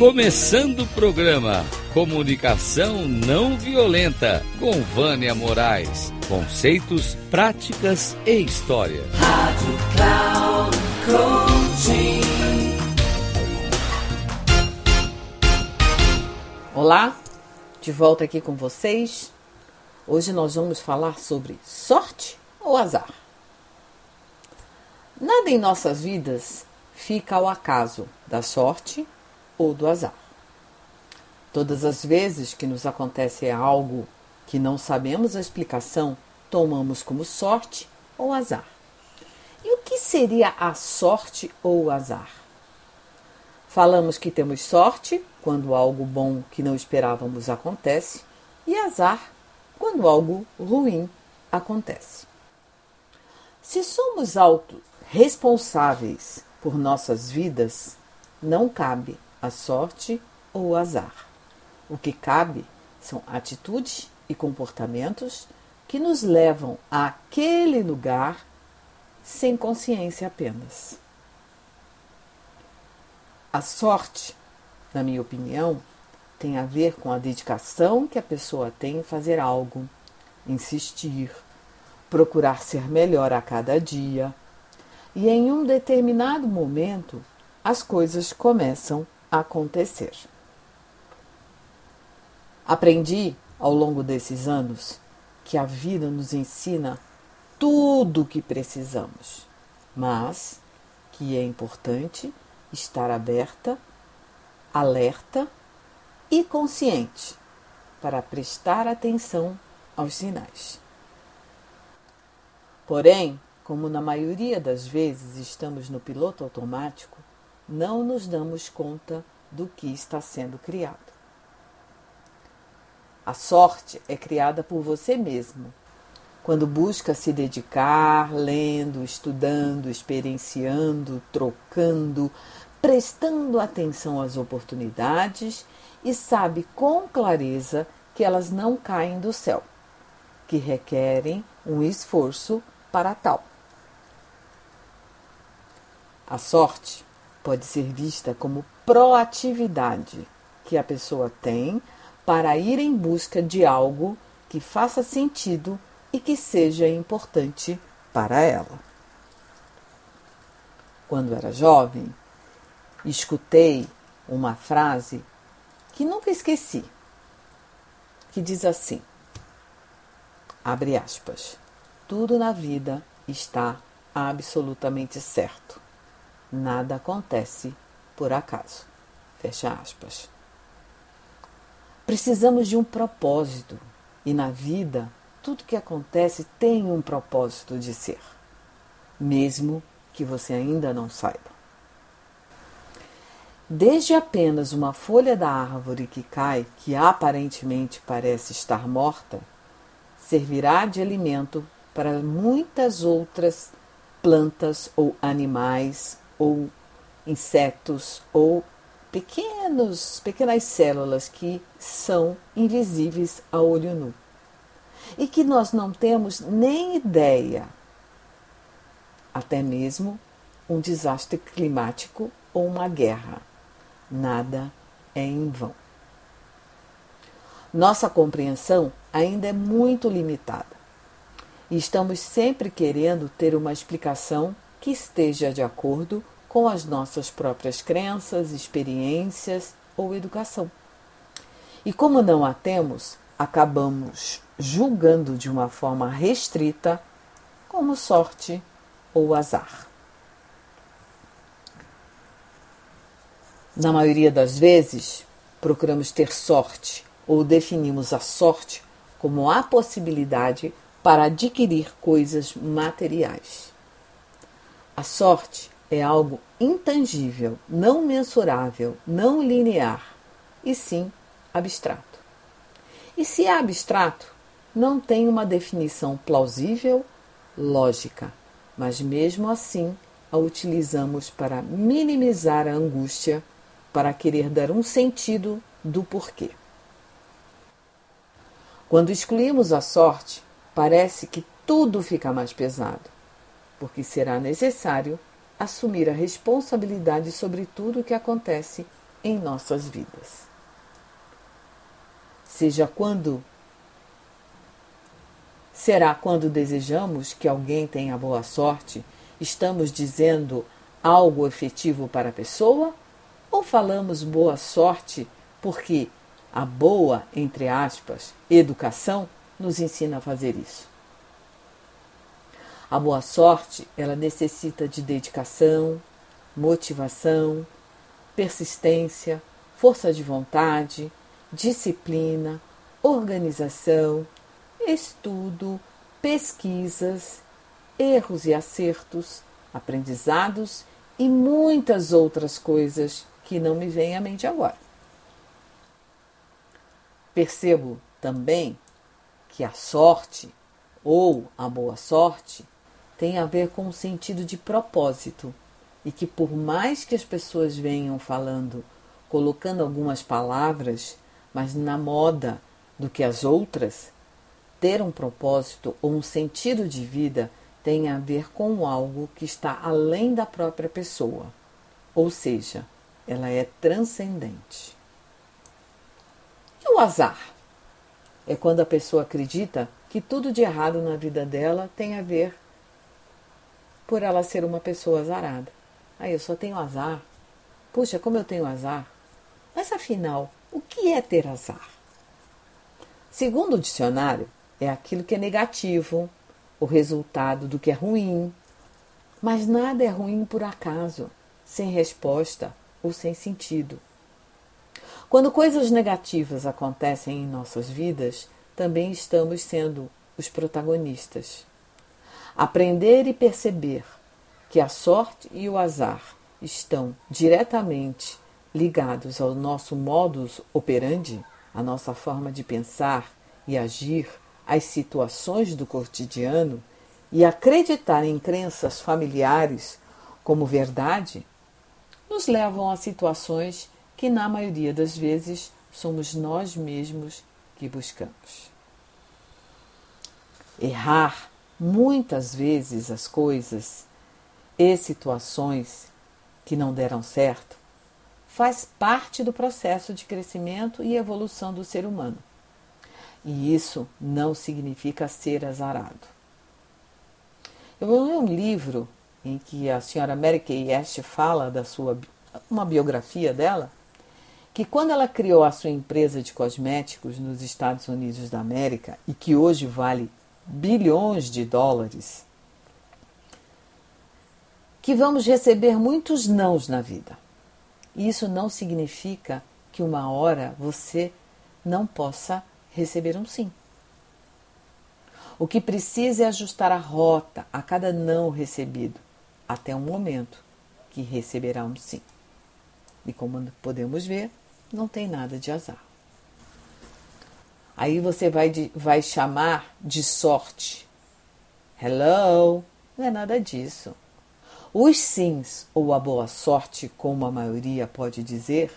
Começando o programa Comunicação Não Violenta com Vânia Moraes. Conceitos, práticas e história. Rádio Cloud Coaching. Olá, de volta aqui com vocês. Hoje nós vamos falar sobre sorte ou azar. Nada em nossas vidas fica ao acaso da sorte ou do azar. Todas as vezes que nos acontece algo que não sabemos a explicação, tomamos como sorte ou azar. E o que seria a sorte ou o azar? Falamos que temos sorte quando algo bom que não esperávamos acontece e azar quando algo ruim acontece. Se somos autorresponsáveis por nossas vidas, não cabe a sorte ou o azar. O que cabe são atitudes e comportamentos que nos levam àquele lugar sem consciência apenas. A sorte, na minha opinião, tem a ver com a dedicação que a pessoa tem em fazer algo, insistir, procurar ser melhor a cada dia. E em um determinado momento, as coisas começam acontecer. Aprendi ao longo desses anos que a vida nos ensina tudo o que precisamos, mas que é importante estar aberta, alerta e consciente para prestar atenção aos sinais. Porém, como na maioria das vezes estamos no piloto automático, não nos damos conta do que está sendo criado. A sorte é criada por você mesmo, quando busca se dedicar, lendo, estudando, experienciando, trocando, prestando atenção às oportunidades e sabe com clareza que elas não caem do céu, que requerem um esforço para tal. A sorte pode ser vista como proatividade que a pessoa tem para ir em busca de algo que faça sentido e que seja importante para ela. Quando era jovem, escutei uma frase que nunca esqueci, que diz assim: abre aspas, tudo na vida está absolutamente certo. Nada acontece por acaso. Fecha aspas. Precisamos de um propósito e na vida tudo que acontece tem um propósito de ser, mesmo que você ainda não saiba. Desde apenas uma folha da árvore que cai, que aparentemente parece estar morta, servirá de alimento para muitas outras plantas ou animais ou insetos ou pequenos, pequenas células que são invisíveis a olho nu e que nós não temos nem ideia. Até mesmo um desastre climático ou uma guerra. Nada é em vão. Nossa compreensão ainda é muito limitada e estamos sempre querendo ter uma explicação que esteja de acordo com as nossas próprias crenças, experiências ou educação. E como não a temos, acabamos julgando de uma forma restrita como sorte ou azar. Na maioria das vezes, procuramos ter sorte ou definimos a sorte como a possibilidade para adquirir coisas materiais. A sorte é algo intangível, não mensurável, não linear, e sim abstrato. E se é abstrato, não tem uma definição plausível, lógica, mas mesmo assim a utilizamos para minimizar a angústia, para querer dar um sentido do porquê. Quando excluímos a sorte, parece que tudo fica mais pesado porque será necessário assumir a responsabilidade sobre tudo o que acontece em nossas vidas. Seja quando será quando desejamos que alguém tenha boa sorte, estamos dizendo algo efetivo para a pessoa ou falamos boa sorte porque a boa, entre aspas, educação nos ensina a fazer isso. A boa sorte, ela necessita de dedicação, motivação, persistência, força de vontade, disciplina, organização, estudo, pesquisas, erros e acertos, aprendizados e muitas outras coisas que não me vêm à mente agora. Percebo também que a sorte ou a boa sorte tem a ver com o sentido de propósito e que por mais que as pessoas venham falando, colocando algumas palavras, mas na moda do que as outras, ter um propósito ou um sentido de vida tem a ver com algo que está além da própria pessoa, ou seja, ela é transcendente. E o azar? É quando a pessoa acredita que tudo de errado na vida dela tem a ver por ela ser uma pessoa azarada. Aí eu só tenho azar. Puxa, como eu tenho azar. Mas afinal, o que é ter azar? Segundo o dicionário, é aquilo que é negativo, o resultado do que é ruim. Mas nada é ruim por acaso, sem resposta ou sem sentido. Quando coisas negativas acontecem em nossas vidas, também estamos sendo os protagonistas. Aprender e perceber que a sorte e o azar estão diretamente ligados ao nosso modus operandi, a nossa forma de pensar e agir, às situações do cotidiano e acreditar em crenças familiares como verdade, nos levam a situações que, na maioria das vezes, somos nós mesmos que buscamos. Errar muitas vezes as coisas e situações que não deram certo faz parte do processo de crescimento e evolução do ser humano. E isso não significa ser azarado. Eu ler um livro em que a senhora Mary Kay Ash fala da sua uma biografia dela, que quando ela criou a sua empresa de cosméticos nos Estados Unidos da América e que hoje vale bilhões de dólares, que vamos receber muitos nãos na vida. Isso não significa que uma hora você não possa receber um sim. O que precisa é ajustar a rota a cada não recebido, até um momento que receberá um sim. E como podemos ver, não tem nada de azar. Aí você vai, de, vai chamar de sorte. Hello? Não é nada disso. Os sims, ou a boa sorte, como a maioria pode dizer,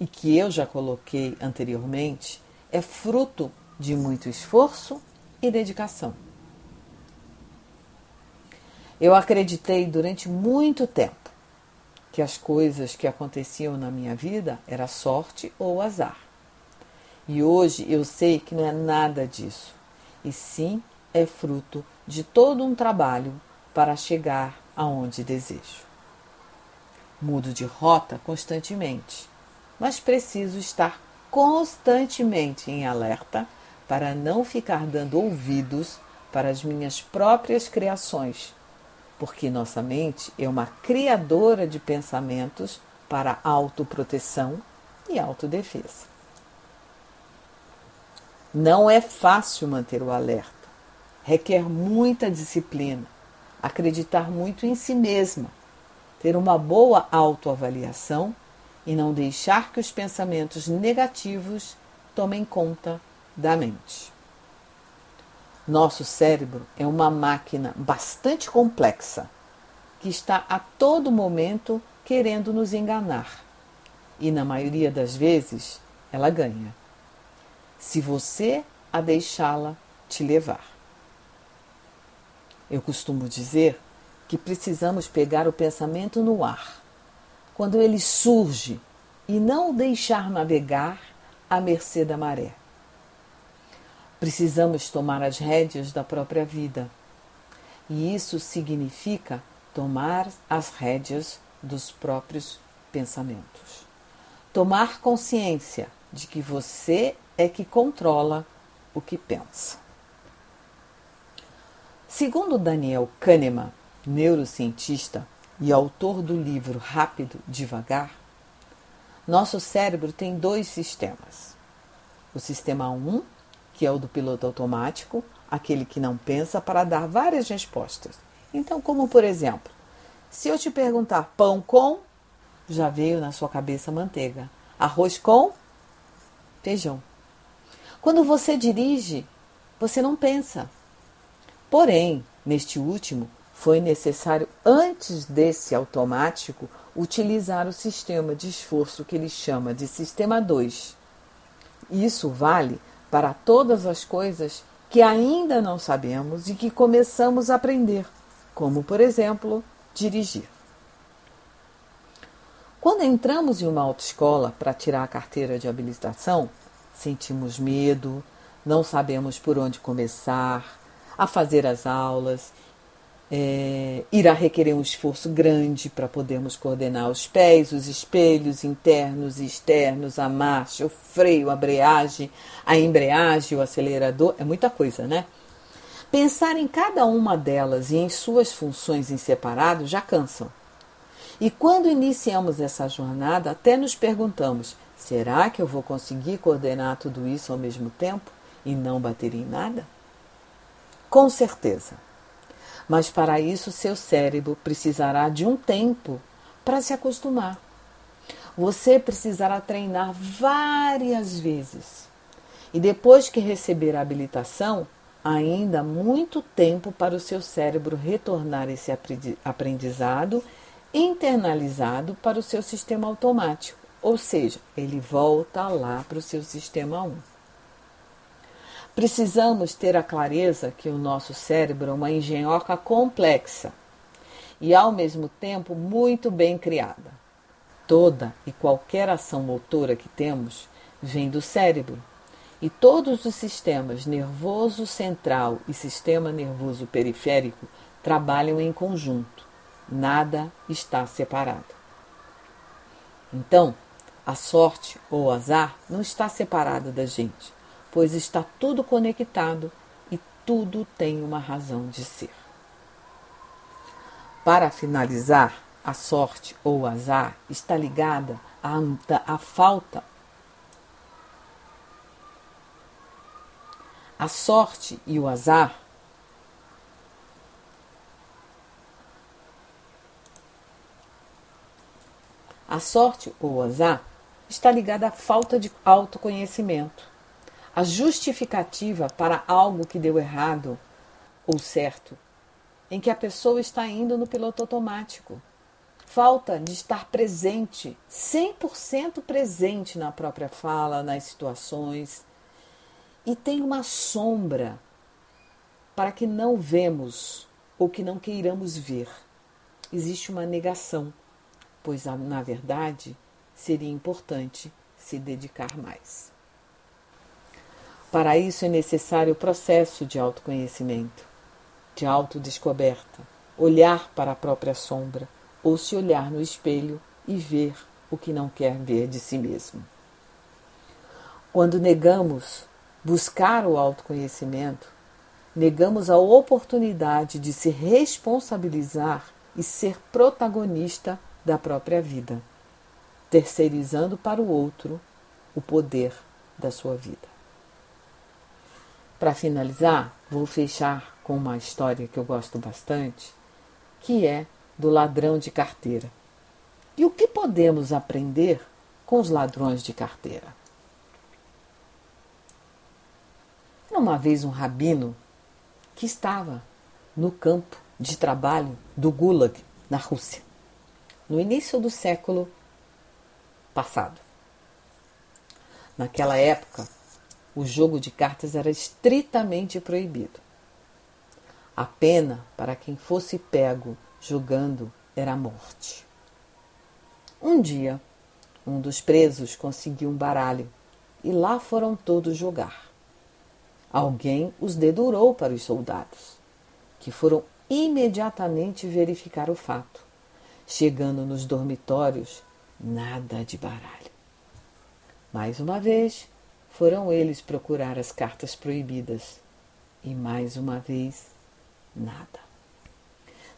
e que eu já coloquei anteriormente, é fruto de muito esforço e dedicação. Eu acreditei durante muito tempo que as coisas que aconteciam na minha vida era sorte ou azar. E hoje eu sei que não é nada disso, e sim é fruto de todo um trabalho para chegar aonde desejo. Mudo de rota constantemente, mas preciso estar constantemente em alerta para não ficar dando ouvidos para as minhas próprias criações, porque nossa mente é uma criadora de pensamentos para autoproteção e autodefesa. Não é fácil manter o alerta, requer muita disciplina, acreditar muito em si mesma, ter uma boa autoavaliação e não deixar que os pensamentos negativos tomem conta da mente. Nosso cérebro é uma máquina bastante complexa que está a todo momento querendo nos enganar. E na maioria das vezes ela ganha. Se você a deixá-la te levar. Eu costumo dizer que precisamos pegar o pensamento no ar quando ele surge e não o deixar navegar à mercê da maré. Precisamos tomar as rédeas da própria vida. E isso significa tomar as rédeas dos próprios pensamentos. Tomar consciência de que você é que controla o que pensa. Segundo Daniel Kahneman, neurocientista e autor do livro Rápido Devagar, nosso cérebro tem dois sistemas. O sistema 1, que é o do piloto automático, aquele que não pensa para dar várias respostas. Então, como por exemplo, se eu te perguntar pão com, já veio na sua cabeça manteiga. Arroz com feijão. Quando você dirige, você não pensa. Porém, neste último, foi necessário, antes desse automático, utilizar o sistema de esforço que ele chama de sistema 2. Isso vale para todas as coisas que ainda não sabemos e que começamos a aprender, como, por exemplo, dirigir. Quando entramos em uma autoescola para tirar a carteira de habilitação, sentimos medo, não sabemos por onde começar a fazer as aulas é, irá requerer um esforço grande para podermos coordenar os pés, os espelhos internos e externos, a marcha, o freio, a embreagem, a embreagem, o acelerador, é muita coisa, né? Pensar em cada uma delas e em suas funções em separado já cansam. E quando iniciamos essa jornada, até nos perguntamos: será que eu vou conseguir coordenar tudo isso ao mesmo tempo e não bater em nada? Com certeza mas para isso seu cérebro precisará de um tempo para se acostumar. Você precisará treinar várias vezes. E depois que receber a habilitação, ainda muito tempo para o seu cérebro retornar esse aprendizado internalizado para o seu sistema automático, ou seja, ele volta lá para o seu sistema 1. Precisamos ter a clareza que o nosso cérebro é uma engenhoca complexa e, ao mesmo tempo, muito bem criada. Toda e qualquer ação motora que temos vem do cérebro. E todos os sistemas nervoso central e sistema nervoso periférico trabalham em conjunto. Nada está separado. Então, a sorte ou o azar não está separado da gente pois está tudo conectado e tudo tem uma razão de ser. Para finalizar, a sorte ou o azar está ligada à, à falta. A sorte e o azar A sorte ou azar está ligada à falta de autoconhecimento a justificativa para algo que deu errado ou certo, em que a pessoa está indo no piloto automático. Falta de estar presente, 100% presente na própria fala, nas situações. E tem uma sombra para que não vemos ou que não queiramos ver. Existe uma negação, pois na verdade seria importante se dedicar mais. Para isso é necessário o processo de autoconhecimento, de autodescoberta, olhar para a própria sombra ou se olhar no espelho e ver o que não quer ver de si mesmo. Quando negamos buscar o autoconhecimento, negamos a oportunidade de se responsabilizar e ser protagonista da própria vida, terceirizando para o outro o poder da sua vida. Para finalizar, vou fechar com uma história que eu gosto bastante, que é do ladrão de carteira. E o que podemos aprender com os ladrões de carteira? Uma vez um rabino que estava no campo de trabalho do Gulag, na Rússia, no início do século passado. Naquela época, o jogo de cartas era estritamente proibido. A pena para quem fosse pego jogando era a morte. Um dia, Um dos presos conseguiu um baralho e lá foram todos jogar. Alguém os dedurou para os soldados, que foram imediatamente verificar o fato. Chegando nos dormitórios, nada de baralho. Mais uma vez, foram eles procurar as cartas proibidas. E mais uma vez, nada.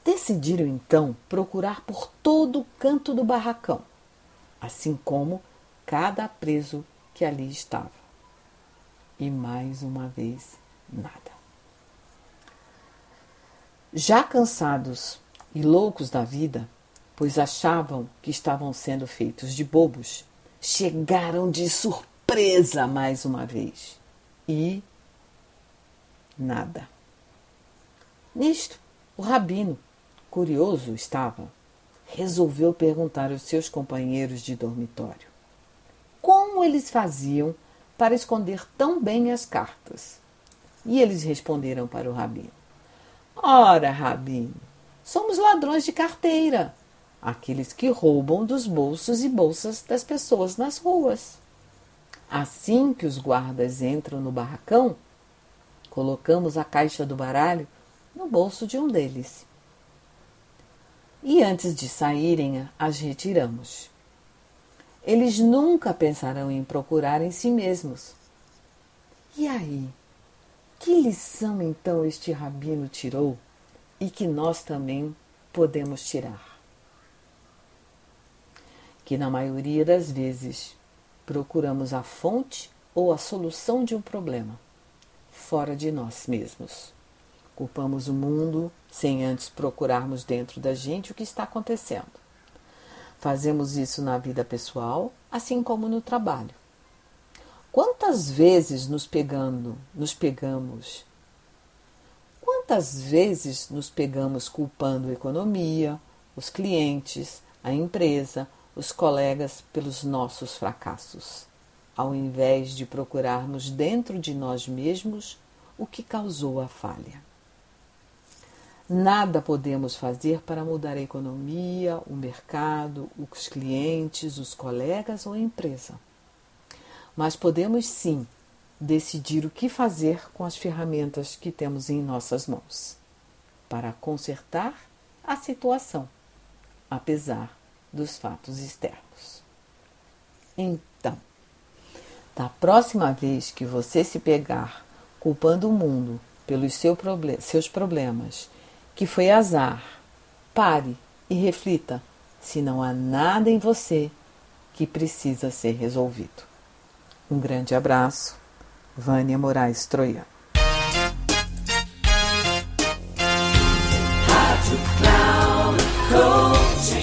Decidiram então procurar por todo o canto do barracão, assim como cada preso que ali estava. E mais uma vez, nada. Já cansados e loucos da vida, pois achavam que estavam sendo feitos de bobos, chegaram de surpresa mais uma vez. E nada. Nisto, o rabino, curioso estava, resolveu perguntar aos seus companheiros de dormitório como eles faziam para esconder tão bem as cartas. E eles responderam para o rabino: Ora, rabino, somos ladrões de carteira, aqueles que roubam dos bolsos e bolsas das pessoas nas ruas. Assim que os guardas entram no barracão, colocamos a caixa do baralho no bolso de um deles. E antes de saírem, as retiramos. Eles nunca pensarão em procurar em si mesmos. E aí? Que lição então este rabino tirou e que nós também podemos tirar? Que na maioria das vezes procuramos a fonte ou a solução de um problema fora de nós mesmos. Culpamos o mundo sem antes procurarmos dentro da gente o que está acontecendo. Fazemos isso na vida pessoal, assim como no trabalho. Quantas vezes nos pegando, nos pegamos? Quantas vezes nos pegamos culpando a economia, os clientes, a empresa, os colegas pelos nossos fracassos, ao invés de procurarmos dentro de nós mesmos o que causou a falha? Nada podemos fazer para mudar a economia, o mercado, os clientes, os colegas ou a empresa. Mas podemos sim decidir o que fazer com as ferramentas que temos em nossas mãos para consertar a situação, apesar dos fatos externos. Então, da próxima vez que você se pegar culpando o mundo pelos seus problemas que foi azar. Pare e reflita se não há nada em você que precisa ser resolvido. Um grande abraço, Vânia Moraes Troiano.